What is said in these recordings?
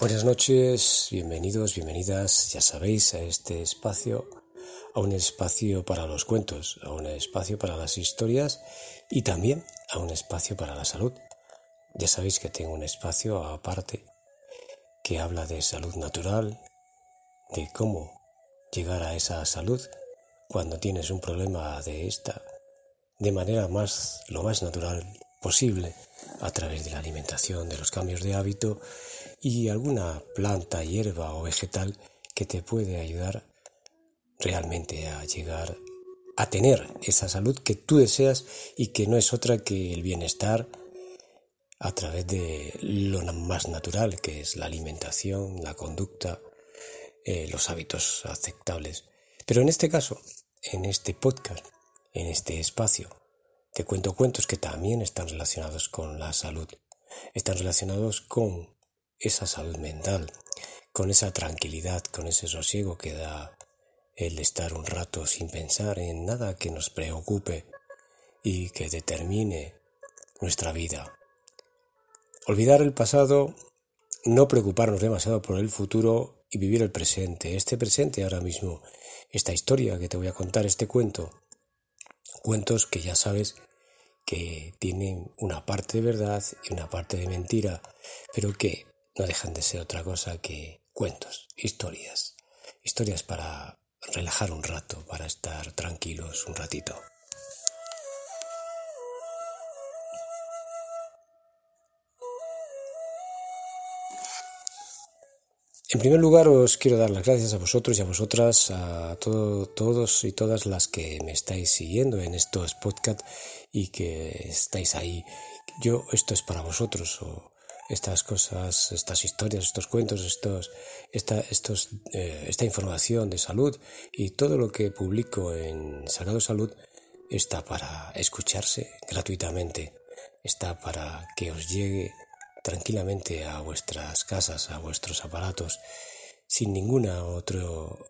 Buenas noches, bienvenidos, bienvenidas, ya sabéis, a este espacio, a un espacio para los cuentos, a un espacio para las historias y también a un espacio para la salud. Ya sabéis que tengo un espacio aparte que habla de salud natural, de cómo llegar a esa salud cuando tienes un problema de esta de manera más lo más natural posible a través de la alimentación, de los cambios de hábito y alguna planta, hierba o vegetal que te puede ayudar realmente a llegar a tener esa salud que tú deseas y que no es otra que el bienestar a través de lo más natural que es la alimentación, la conducta, eh, los hábitos aceptables. Pero en este caso, en este podcast, en este espacio, te cuento cuentos que también están relacionados con la salud, están relacionados con esa salud mental, con esa tranquilidad, con ese sosiego que da el estar un rato sin pensar en nada que nos preocupe y que determine nuestra vida. Olvidar el pasado, no preocuparnos demasiado por el futuro y vivir el presente, este presente ahora mismo, esta historia que te voy a contar, este cuento. Cuentos que ya sabes que tienen una parte de verdad y una parte de mentira, pero que no dejan de ser otra cosa que cuentos, historias, historias para relajar un rato, para estar tranquilos un ratito. En primer lugar, os quiero dar las gracias a vosotros y a vosotras, a todos y todas las que me estáis siguiendo en estos podcasts y que estáis ahí. Yo, esto es para vosotros, estas cosas, estas historias, estos cuentos, estos, esta, estos, eh, esta información de salud y todo lo que publico en Sagrado Salud está para escucharse gratuitamente, está para que os llegue tranquilamente a vuestras casas, a vuestros aparatos, sin ninguna otro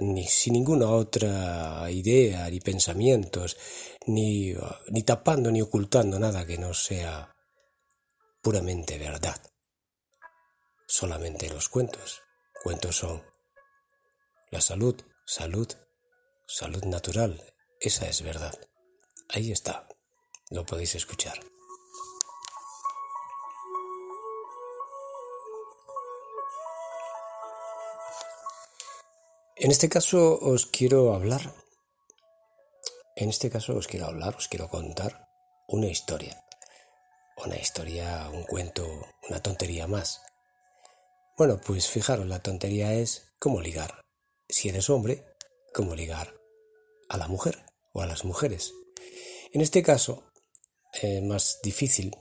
ni sin ninguna otra idea ni pensamientos, ni, ni tapando ni ocultando nada que no sea puramente verdad. Solamente los cuentos. Cuentos son la salud, salud, salud natural. Esa es verdad. Ahí está. Lo podéis escuchar. En este caso os quiero hablar, en este caso os quiero hablar, os quiero contar una historia. Una historia, un cuento, una tontería más. Bueno, pues fijaros, la tontería es cómo ligar. Si eres hombre, cómo ligar a la mujer o a las mujeres. En este caso, es más difícil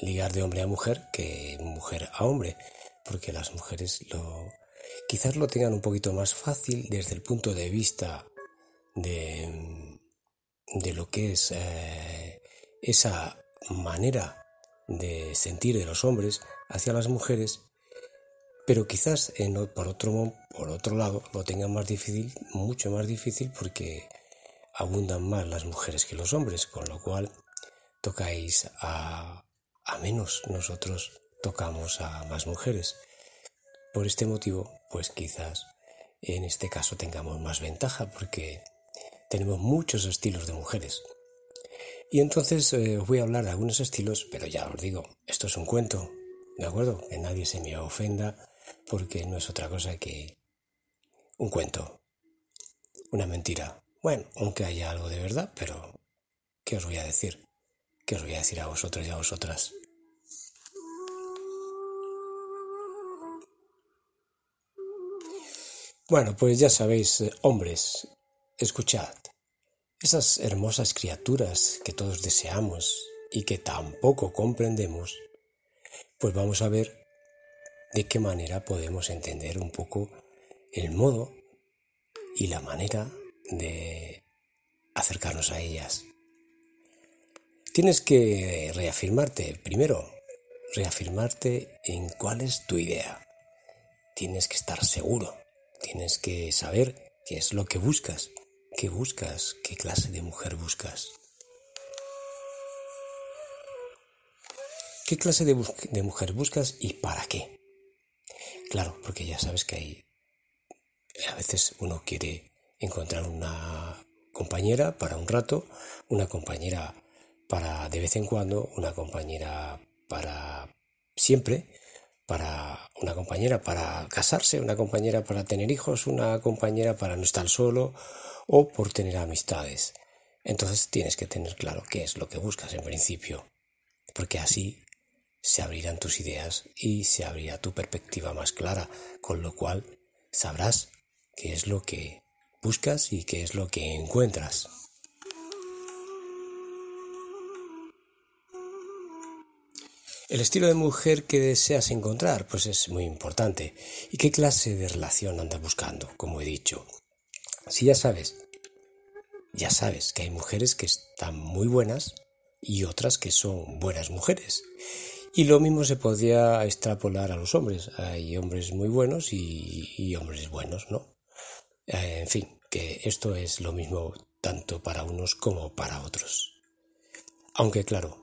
ligar de hombre a mujer que mujer a hombre, porque las mujeres lo, quizás lo tengan un poquito más fácil desde el punto de vista de, de lo que es eh, esa manera de sentir de los hombres hacia las mujeres, pero quizás en, por, otro, por otro lado lo tengan más difícil, mucho más difícil porque abundan más las mujeres que los hombres, con lo cual tocáis a, a menos, nosotros tocamos a más mujeres. Por este motivo, pues quizás en este caso tengamos más ventaja porque tenemos muchos estilos de mujeres. Y entonces eh, os voy a hablar de algunos estilos, pero ya os digo, esto es un cuento, ¿de acuerdo? Que nadie se me ofenda porque no es otra cosa que un cuento, una mentira. Bueno, aunque haya algo de verdad, pero ¿qué os voy a decir? ¿Qué os voy a decir a vosotros y a vosotras? Bueno, pues ya sabéis, eh, hombres, escuchad. Esas hermosas criaturas que todos deseamos y que tampoco comprendemos, pues vamos a ver de qué manera podemos entender un poco el modo y la manera de acercarnos a ellas. Tienes que reafirmarte, primero, reafirmarte en cuál es tu idea. Tienes que estar seguro Tienes que saber qué es lo que buscas, qué buscas, qué clase de mujer buscas. ¿Qué clase de, mujer buscas y para qué? Claro, porque ya sabes que hay a veces uno quiere encontrar una compañera para un rato, una compañera para de vez en cuando, una compañera para siempre, para una compañera para casarse, una compañera para tener hijos, una compañera para no estar solo o por tener amistades. Entonces tienes que tener claro qué es lo que buscas en principio, porque así se abrirán tus ideas y se abrirá tu perspectiva más clara, con lo cual sabrás qué es lo que buscas y qué es lo que encuentras. El estilo de mujer que deseas encontrar, pues es muy importante. ¿Y qué clase de relación andas buscando? Como he dicho. Si ya sabes, ya sabes que hay mujeres que están muy buenas y otras que son buenas mujeres. Y lo mismo se podría extrapolar a los hombres. Hay hombres muy buenos y, hombres buenos, ¿no? Eh, en fin, que esto es lo mismo tanto para unos como para otros. Aunque claro,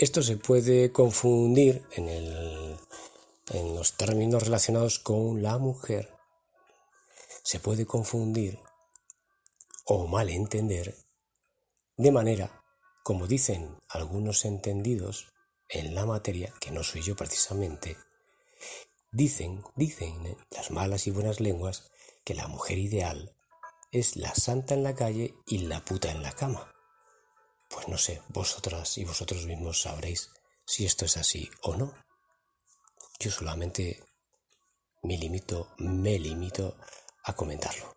esto se puede confundir en, los términos relacionados con la mujer. Se puede confundir o malentender de manera, como dicen algunos entendidos en la materia, que no soy yo precisamente, dicen, dicen las malas y buenas lenguas que la mujer ideal es la santa en la calle y la puta en la cama. Pues no sé, vosotras y vosotros mismos sabréis si esto es así o no. Yo solamente me limito, me limito a comentarlo.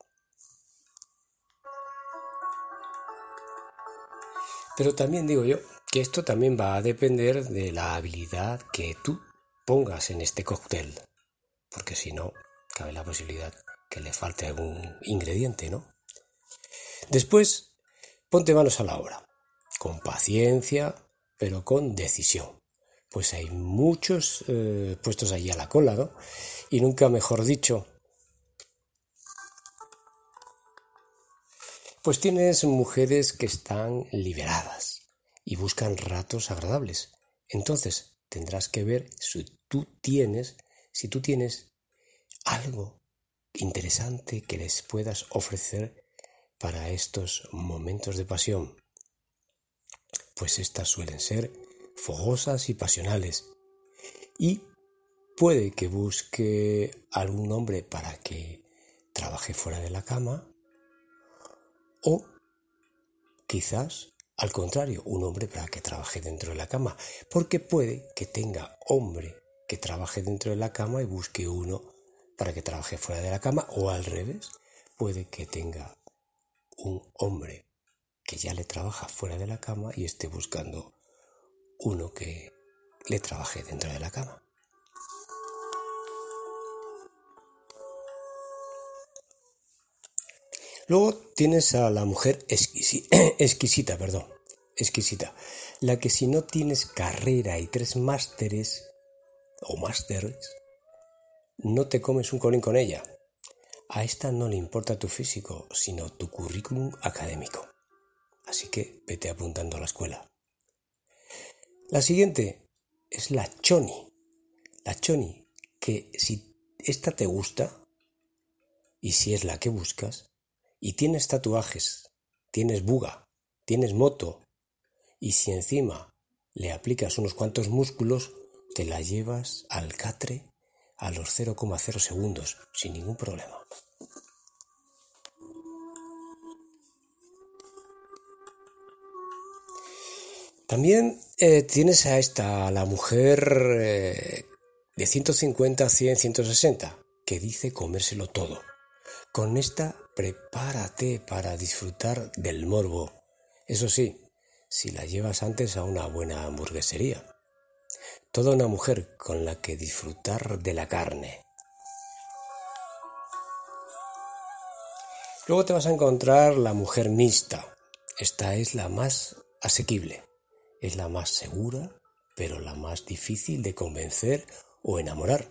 Pero también digo yo que esto también va a depender de la habilidad que tú pongas en este cóctel, porque si no, cabe la posibilidad que le falte algún ingrediente, ¿no? Después, ponte manos a la obra, con paciencia, pero con decisión, pues hay muchos eh, puestos allí a la cola, ¿no? Y nunca mejor dicho, pues tienes mujeres que están liberadas y buscan ratos agradables. Entonces tendrás que ver si tú tienes, si tú tienes algo interesante que les puedas ofrecer para estos momentos de pasión. Pues estas suelen ser fogosas y pasionales. Y puede que busque algún hombre para que trabaje fuera de la cama o quizás al contrario, un hombre para que trabaje dentro de la cama, porque puede que tenga hombre que trabaje dentro de la cama y busque uno para que trabaje fuera de la cama o al revés, puede que tenga un hombre que ya le trabaja fuera de la cama y esté buscando uno que le trabaje dentro de la cama. Luego tienes a la mujer exquisita, perdón, exquisita, la que si no tienes carrera y tres másteres o másteres, no te comes un colín con ella. A esta no le importa tu físico, sino tu currículum académico. Así que vete apuntando a la escuela. La siguiente es la choni. La choni, que si esta te gusta, y si es la que buscas, y tienes tatuajes, tienes buga, tienes moto, y si encima le aplicas unos cuantos músculos, te la llevas al catre a los 0,0 segundos sin ningún problema. También eh, tienes a esta, la mujer eh, de 150, 100, 160, que dice comérselo todo. Con esta prepárate para disfrutar del morbo. Eso sí, si la llevas antes a una buena hamburguesería. Toda una mujer con la que disfrutar de la carne. Luego te vas a encontrar la mujer mixta. Esta es la más asequible, es la más segura, pero la más difícil de convencer o enamorar,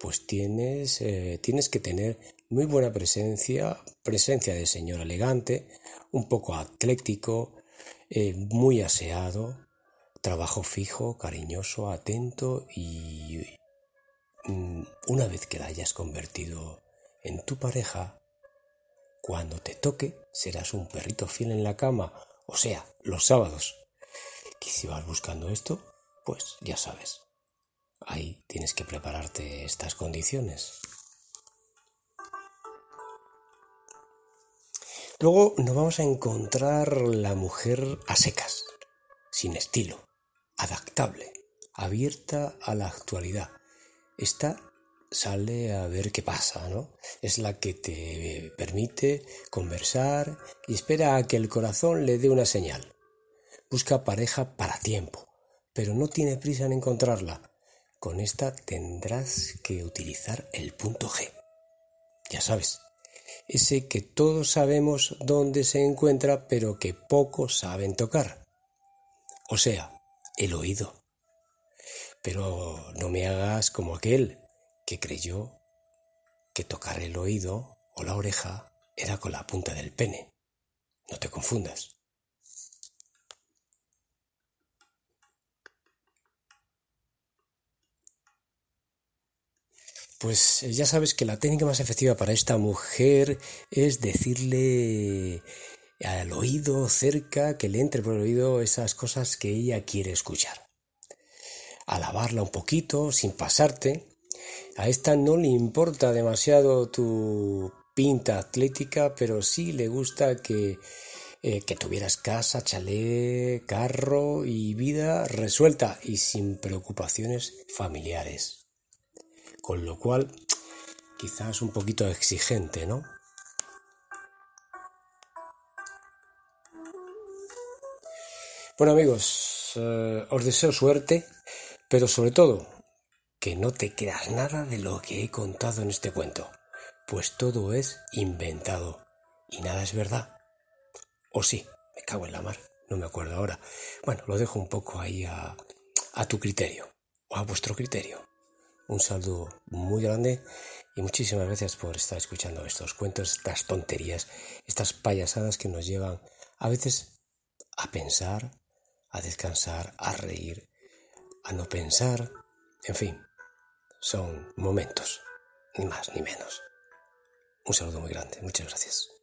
pues tienes, eh, tienes que tener muy buena presencia, presencia de señor elegante, un poco atlético, eh, muy aseado, Trabajo fijo, cariñoso, atento y mm, una vez que la hayas convertido en tu pareja, cuando te toque serás un perrito fiel en la cama, o sea, los sábados. Que si vas buscando esto, pues ya sabes. Ahí tienes que prepararte estas condiciones. Luego nos vamos a encontrar la mujer a secas, sin estilo, adaptable, abierta a la actualidad. Esta sale a ver qué pasa, ¿no? Es la que te permite conversar y espera a que el corazón le dé una señal. Busca pareja para tiempo, pero no tiene prisa en encontrarla. Con esta tendrás que utilizar el punto G. Ya sabes, ese que todos sabemos dónde se encuentra, pero que pocos saben tocar. O sea, el oído. Pero no me hagas como aquel que creyó que tocar el oído o la oreja era con la punta del pene. No te confundas. Pues ya sabes que la técnica más efectiva para esta mujer es decirle al oído cerca, que le entre por el oído esas cosas que ella quiere escuchar. Alabarla un poquito, sin pasarte, a esta no le importa demasiado tu pinta atlética, pero sí le gusta que, eh, que tuvieras casa, chalet, carro y vida resuelta y sin preocupaciones familiares. Con lo cual, quizás un poquito exigente, ¿no? Bueno amigos, eh, os deseo suerte, pero sobre todo que no te creas nada de lo que he contado en este cuento, pues todo es inventado y nada es verdad. O sí, me cago en la mar, no me acuerdo ahora. Bueno, lo dejo un poco ahí a, a tu criterio o a vuestro criterio. Un saludo muy grande y muchísimas gracias por estar escuchando estos cuentos, estas tonterías, estas payasadas que nos llevan a veces a pensar, a descansar, a reír, a no pensar, en fin, son momentos, ni más ni menos. Un saludo muy grande, muchas gracias.